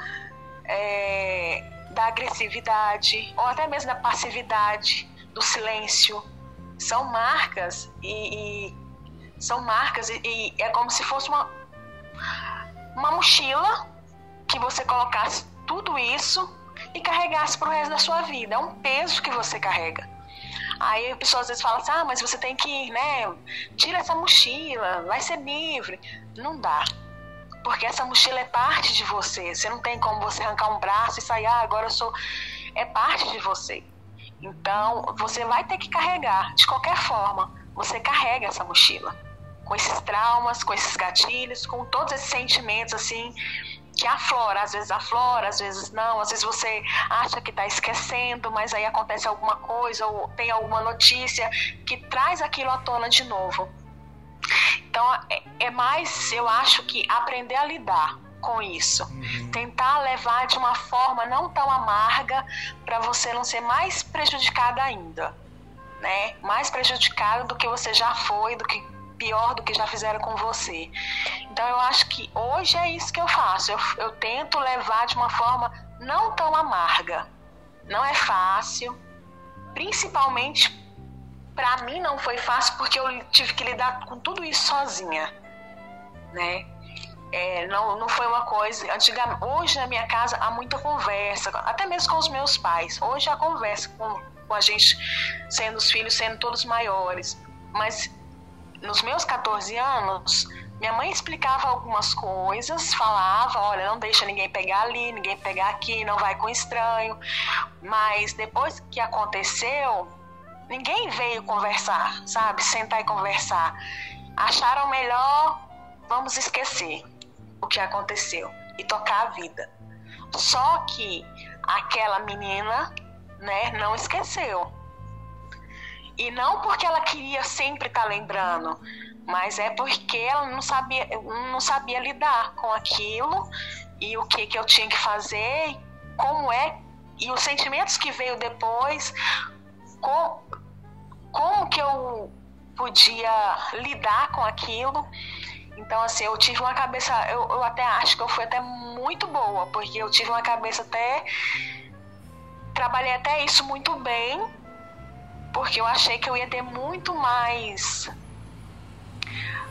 é, da agressividade, ou até mesmo da passividade, do silêncio, são marcas e, e são marcas e, e é como se fosse uma, uma mochila que você colocasse tudo isso e carregasse pro resto da sua vida. É um peso que você carrega. Aí a pessoa às vezes fala assim: ah, mas você tem que, né, tira essa mochila, vai ser livre. Não dá. Porque essa mochila é parte de você. Você não tem como você arrancar um braço e sair, ah, agora eu sou. É parte de você. Então, você vai ter que carregar, de qualquer forma, você carrega essa mochila. Com esses traumas, com esses gatilhos, com todos esses sentimentos, assim, que aflora, às vezes aflora, às vezes não, às vezes você acha que está esquecendo, mas aí acontece alguma coisa ou tem alguma notícia que traz aquilo à tona de novo. Então é, é mais, eu acho que aprender a lidar com isso, uhum. tentar levar de uma forma não tão amarga para você não ser mais prejudicada ainda, né? Mais prejudicada do que você já foi, do que pior do que já fizeram com você. Então eu acho que hoje é isso que eu faço. Eu, eu tento levar de uma forma não tão amarga. Não é fácil, principalmente para mim não foi fácil porque eu tive que lidar com tudo isso sozinha, né? É, não, não foi uma coisa. Hoje na minha casa há muita conversa, até mesmo com os meus pais. Hoje há conversa com, com a gente, sendo os filhos, sendo todos maiores. Mas nos meus 14 anos, minha mãe explicava algumas coisas, falava, olha, não deixa ninguém pegar ali, ninguém pegar aqui, não vai com estranho. Mas depois que aconteceu, ninguém veio conversar, sabe? Sentar e conversar. Acharam melhor, vamos esquecer o que aconteceu e tocar a vida. Só que aquela menina, né, não esqueceu e não porque ela queria sempre estar tá lembrando, mas é porque ela não sabia, não sabia lidar com aquilo e o que, que eu tinha que fazer, como é, e os sentimentos que veio depois, com, como que eu podia lidar com aquilo. Então, assim, eu tive uma cabeça, eu, eu até acho que eu fui até muito boa, porque eu tive uma cabeça até. Trabalhei até isso muito bem, porque eu achei que eu ia ter muito mais.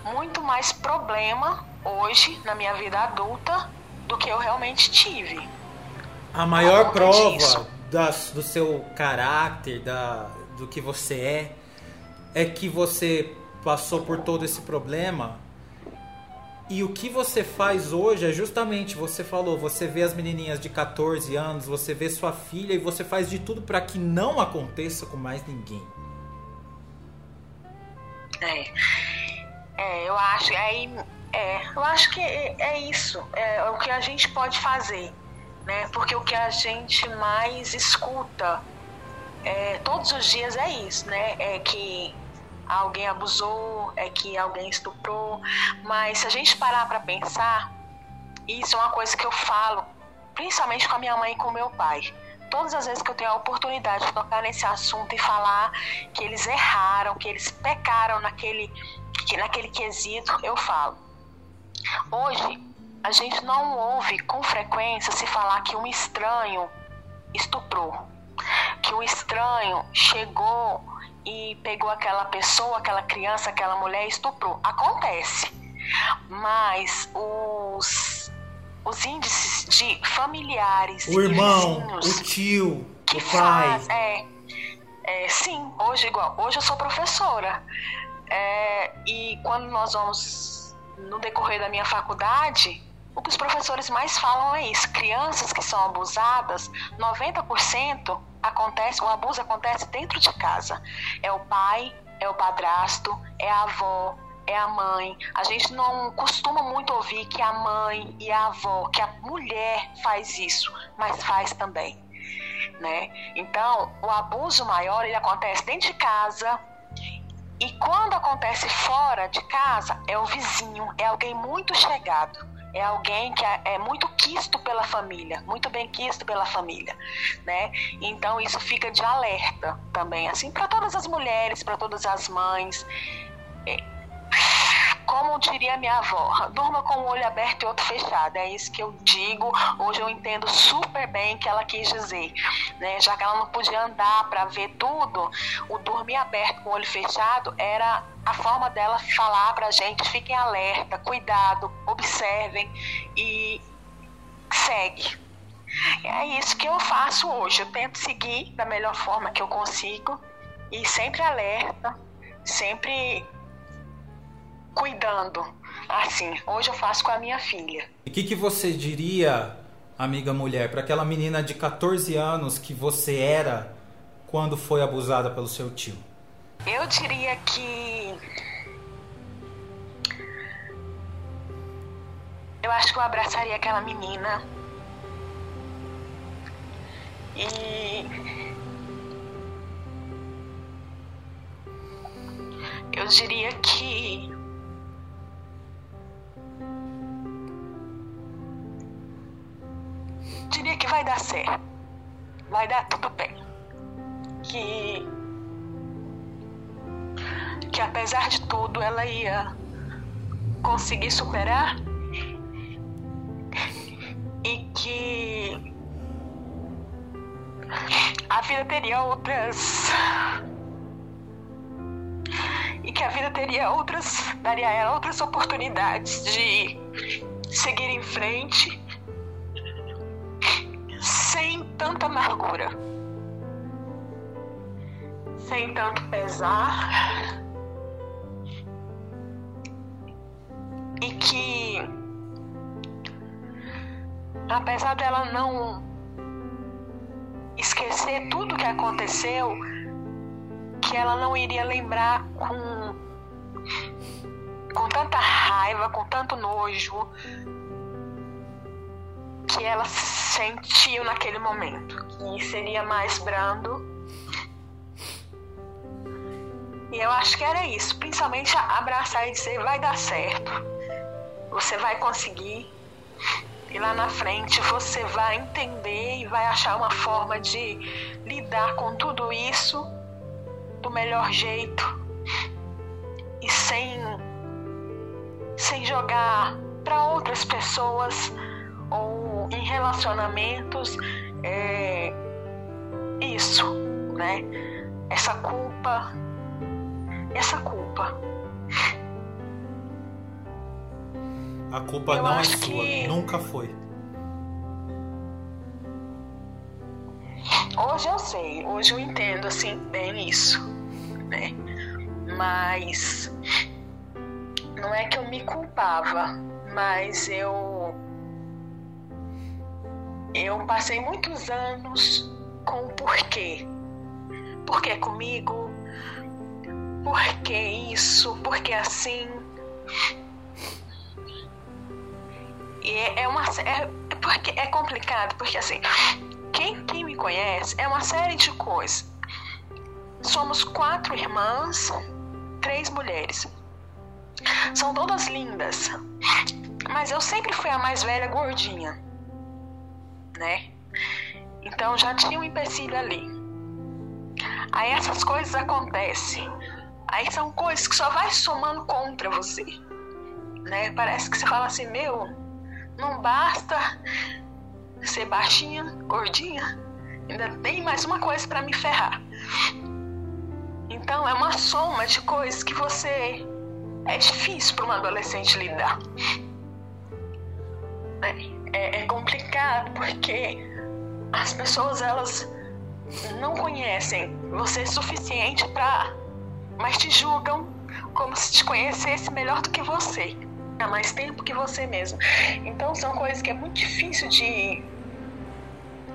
Muito mais problema hoje na minha vida adulta do que eu realmente tive.
A maior prova da, do seu caráter, da, do que você é, é que você passou por todo esse problema e o que você faz hoje é justamente, você falou, você vê as menininhas de 14 anos, você vê sua filha e você faz de tudo para que não aconteça com mais ninguém.
É, é eu acho, aí, é, eu acho que é, é isso, é o que a gente pode fazer, né? Porque o que a gente mais escuta é, todos os dias é isso, né? É que alguém abusou, é que alguém estuprou, mas se a gente parar para pensar, isso é uma coisa que eu falo, principalmente com a minha mãe e com meu pai. Todas as vezes que eu tenho a oportunidade de tocar nesse assunto e falar que eles erraram, que eles pecaram naquele, naquele quesito, eu falo. Hoje, a gente não ouve com frequência se falar que um estranho estuprou, que um estranho chegou e pegou aquela pessoa, aquela criança, aquela mulher e estuprou. Acontece. Mas os, os índices de familiares,
o irmão, o tio, o pai. Faz,
é, é, sim, hoje igual. Hoje eu sou professora. É, e quando nós vamos no decorrer da minha faculdade, o que os professores mais falam é isso: crianças que são abusadas, 90% acontece, o abuso acontece dentro de casa. É o pai, é o padrasto, é a avó, é a mãe. A gente não costuma muito ouvir que a mãe e a avó, que a mulher faz isso, mas faz também, né? Então, o abuso maior ele acontece dentro de casa. E quando acontece fora de casa, é o vizinho, é alguém muito chegado é alguém que é, muito quisto pela família, muito bem quisto pela família, né? Então isso fica de alerta também, assim, para todas as mulheres, para todas as mães. É, como diria minha avó, durma com o olho aberto e outro fechado. É isso que eu digo. Hoje eu entendo super bem o que ela quis dizer. Né? Já que ela não podia andar para ver tudo, o dormir aberto com o olho fechado era a forma dela falar para a gente: fiquem alerta, cuidado, observem e segue. É isso que eu faço hoje. Eu tento seguir da melhor forma que eu consigo e sempre alerta, sempre cuidando. Assim, hoje eu faço com a minha filha.
E o que, que você diria, amiga mulher, para aquela menina de 14 anos que você era quando foi abusada pelo seu tio?
Eu diria que. Eu acho que eu abraçaria aquela menina. E. Eu diria que que vai dar certo. Vai dar tudo bem. Que. Que apesar de tudo ela ia conseguir superar. E que. A vida teria outras. E que a vida teria outras. daria a ela outras oportunidades de seguir em frente sem tanta amargura, sem tanto pesar, e que, apesar dela não esquecer tudo que aconteceu, que ela não iria lembrar com com tanta raiva, com tanto nojo, que ela sentiu naquele momento, que seria mais brando. E eu acho que era isso, principalmente abraçar e dizer vai dar certo. Você vai conseguir. E lá na frente você vai entender e vai achar uma forma de lidar com tudo isso do melhor jeito e sem sem jogar para outras pessoas ou em relacionamentos é, isso, né? Essa culpa, essa culpa.
A culpa Eu não é sua, que... nunca foi.
Hoje eu sei, hoje eu entendo assim bem isso, né? Mas não é que eu me culpava, mas eu eu passei muitos anos com o porquê. Por que comigo? Por que isso? Por que assim? E é, é uma é, porque é complicado, porque assim, quem, quem me conhece é uma série de coisas. Somos quatro irmãs, três mulheres. São todas lindas. Mas eu sempre fui a mais velha gordinha. Né? Então já tinha um empecilho ali. Aí essas coisas acontecem. Aí são coisas que só vai somando contra você. Né? Parece que você fala assim, meu, não basta ser baixinha, gordinha, ainda tem mais uma coisa para me ferrar. Então é uma soma de coisas que você é difícil para um adolescente lidar. É, é, é complicado porque as pessoas elas não conhecem você suficiente para, mas te julgam como se te conhecesse melhor do que você há mais tempo que você mesmo. Então são coisas que é muito difícil de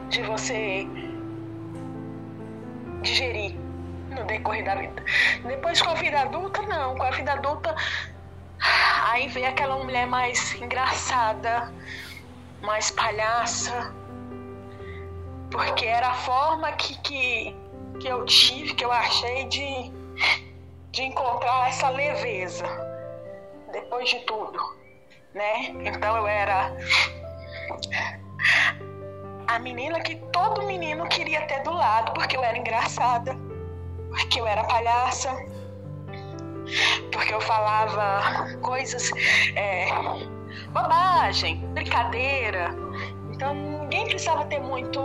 de você digerir no decorrer da vida. Depois com a vida adulta, não. Com a vida adulta, aí vem aquela mulher mais engraçada, mais palhaça. Porque era a forma que, que, que eu tive, que eu achei de, de encontrar essa leveza depois de tudo, né? Então eu era a menina que todo menino queria ter do lado, porque eu era engraçada, porque eu era palhaça, porque eu falava coisas, é, bobagem, brincadeira. Então ninguém precisava ter muito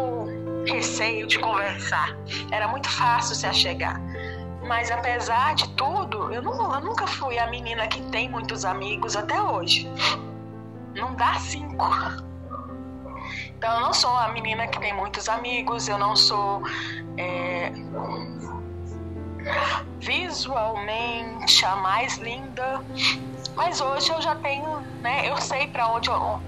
receio de conversar. Era muito fácil se achegar. Mas apesar de tudo, eu, não, eu nunca fui a menina que tem muitos amigos até hoje. Não dá cinco. Então, eu não sou a menina que tem muitos amigos, eu não sou é, visualmente a mais linda, mas hoje eu já tenho, né? Eu sei para onde eu,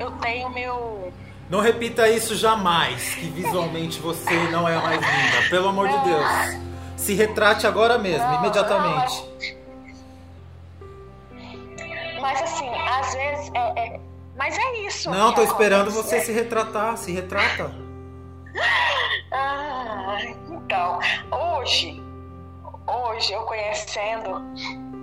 eu tenho meu.
Não repita isso jamais, que visualmente você não é mais linda, pelo amor de Deus. Se retrate agora mesmo, não, imediatamente.
Não, mas assim, às vezes é, é mas é isso.
Não, tô esperando você se retratar. Se retrata.
ah, então, hoje, hoje eu conhecendo,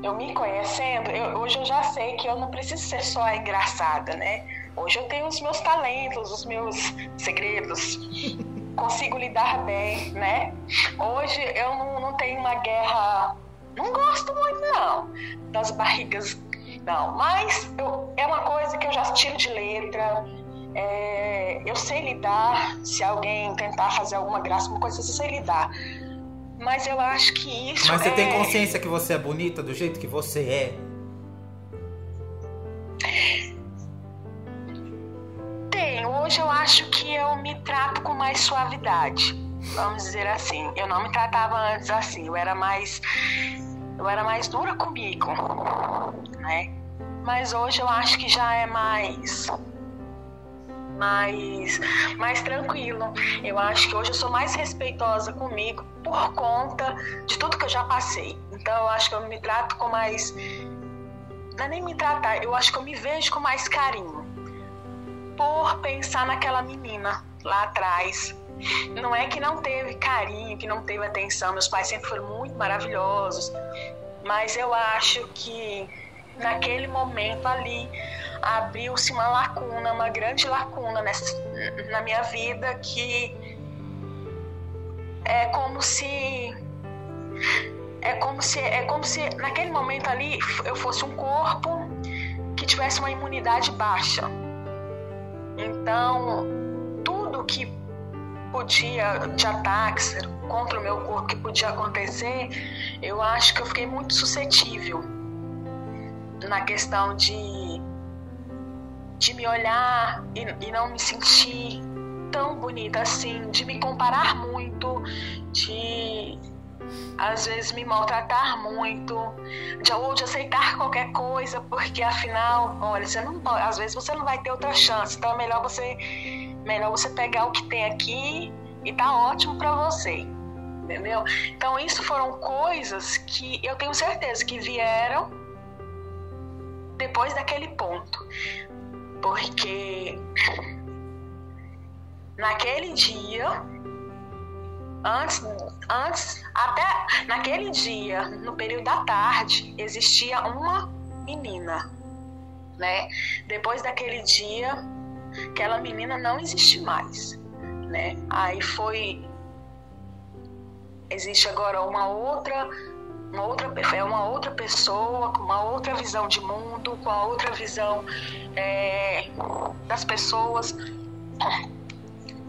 eu me conhecendo, eu, hoje eu já sei que eu não preciso ser só a engraçada, né? Hoje eu tenho os meus talentos, os meus segredos. [LAUGHS] Consigo lidar bem, né? Hoje eu não, não tenho uma guerra. Não gosto muito, não, das barrigas não, mas eu, é uma coisa que eu já tiro de letra. É, eu sei lidar. Se alguém tentar fazer alguma graça, uma coisa, eu sei lidar. Mas eu acho que isso.
Mas você
é...
tem consciência que você é bonita do jeito que você é?
Tenho. Hoje eu acho que eu me trato com mais suavidade. Vamos dizer assim. Eu não me tratava antes assim. Eu era mais eu era mais dura comigo, né? Mas hoje eu acho que já é mais mais mais tranquilo. Eu acho que hoje eu sou mais respeitosa comigo por conta de tudo que eu já passei. Então eu acho que eu me trato com mais não é nem me tratar, eu acho que eu me vejo com mais carinho. Por pensar naquela menina lá atrás não é que não teve carinho, que não teve atenção. Meus pais sempre foram muito maravilhosos. Mas eu acho que naquele momento ali abriu-se uma lacuna, uma grande lacuna nessa, na minha vida que é como se é como se é como se naquele momento ali eu fosse um corpo tivesse uma imunidade baixa. Então, tudo que podia de ataques contra o meu corpo que podia acontecer, eu acho que eu fiquei muito suscetível na questão de de me olhar e, e não me sentir tão bonita assim, de me comparar muito, de às vezes me maltratar muito, de, ou de aceitar qualquer coisa, porque afinal, olha, você não pode, às vezes você não vai ter outra chance, então é melhor você melhor você pegar o que tem aqui e tá ótimo para você. Entendeu? Então isso foram coisas que eu tenho certeza que vieram depois daquele ponto. Porque naquele dia antes, antes, até naquele dia, no período da tarde, existia uma menina, né? Depois daquele dia, aquela menina não existe mais, né? Aí foi existe agora uma outra uma outra é uma outra pessoa com uma outra visão de mundo com a outra visão é, das pessoas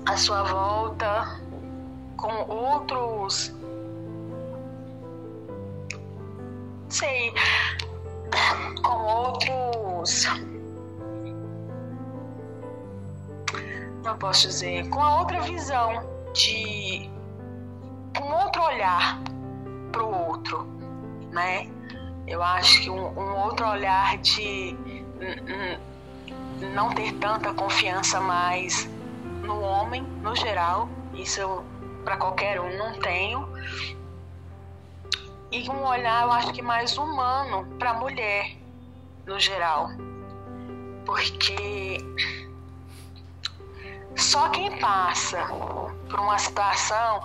à sua volta com outros. Sei. Com outros. Não posso dizer. Com a outra visão de. Com outro olhar pro outro, né? Eu acho que um, um outro olhar de não ter tanta confiança mais no homem no geral. Isso para qualquer um, não tenho. E um olhar, eu acho que mais humano para a mulher, no geral. Porque só quem passa por uma situação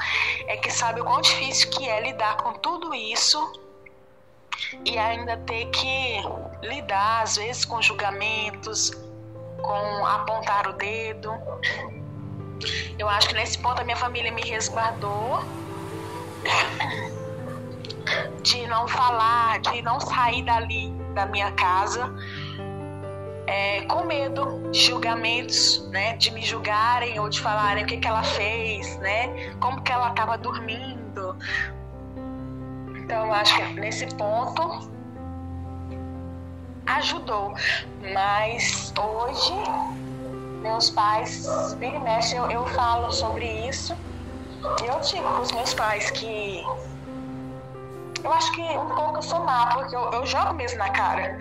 é que sabe o quão difícil que é lidar com tudo isso e ainda ter que lidar, às vezes, com julgamentos, com apontar o dedo. Eu acho que nesse ponto a minha família me resguardou de não falar, de não sair dali da minha casa é, com medo de julgamentos, né, de me julgarem ou de falarem o que, que ela fez, né, como que ela estava dormindo. Então eu acho que nesse ponto ajudou, mas hoje meus pais, vira e mexe, eu, eu falo sobre isso. Eu digo para os meus pais que eu acho que um pouco eu sou má, porque eu, eu jogo mesmo na cara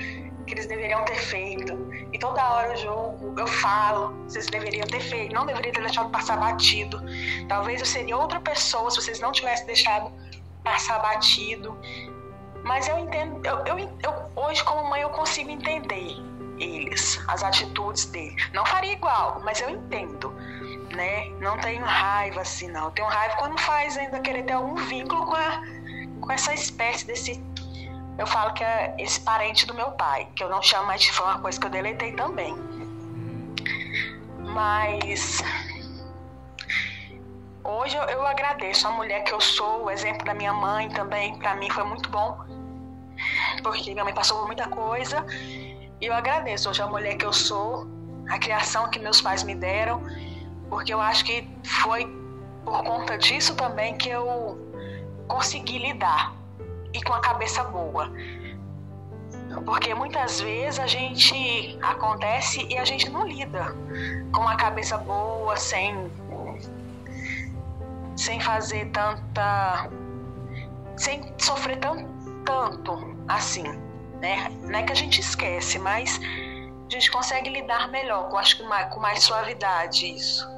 que eles deveriam ter feito. E toda hora eu jogo, eu falo, vocês deveriam ter feito, não deveriam ter deixado passar batido. Talvez eu seria outra pessoa se vocês não tivessem deixado passar batido. Mas eu entendo, eu, eu, eu hoje como mãe eu consigo entender eles, as atitudes dele. Não faria igual, mas eu entendo, né? Não tenho raiva assim, não. tenho raiva quando faz ainda querer ter algum vínculo com, a, com essa espécie desse. Eu falo que é esse parente do meu pai, que eu não chamo mais de foi uma coisa que eu deletei também. Mas hoje eu, eu agradeço a mulher que eu sou, o exemplo da minha mãe também, para mim foi muito bom, porque minha mãe passou por muita coisa e eu agradeço hoje a mulher que eu sou, a criação que meus pais me deram, porque eu acho que foi por conta disso também que eu consegui lidar e com a cabeça boa. Porque muitas vezes a gente acontece e a gente não lida com a cabeça boa, sem sem fazer tanta sem sofrer tão, tanto assim né? Não é que a gente esquece, mas a gente consegue lidar melhor, com, acho que mais, com mais suavidade isso.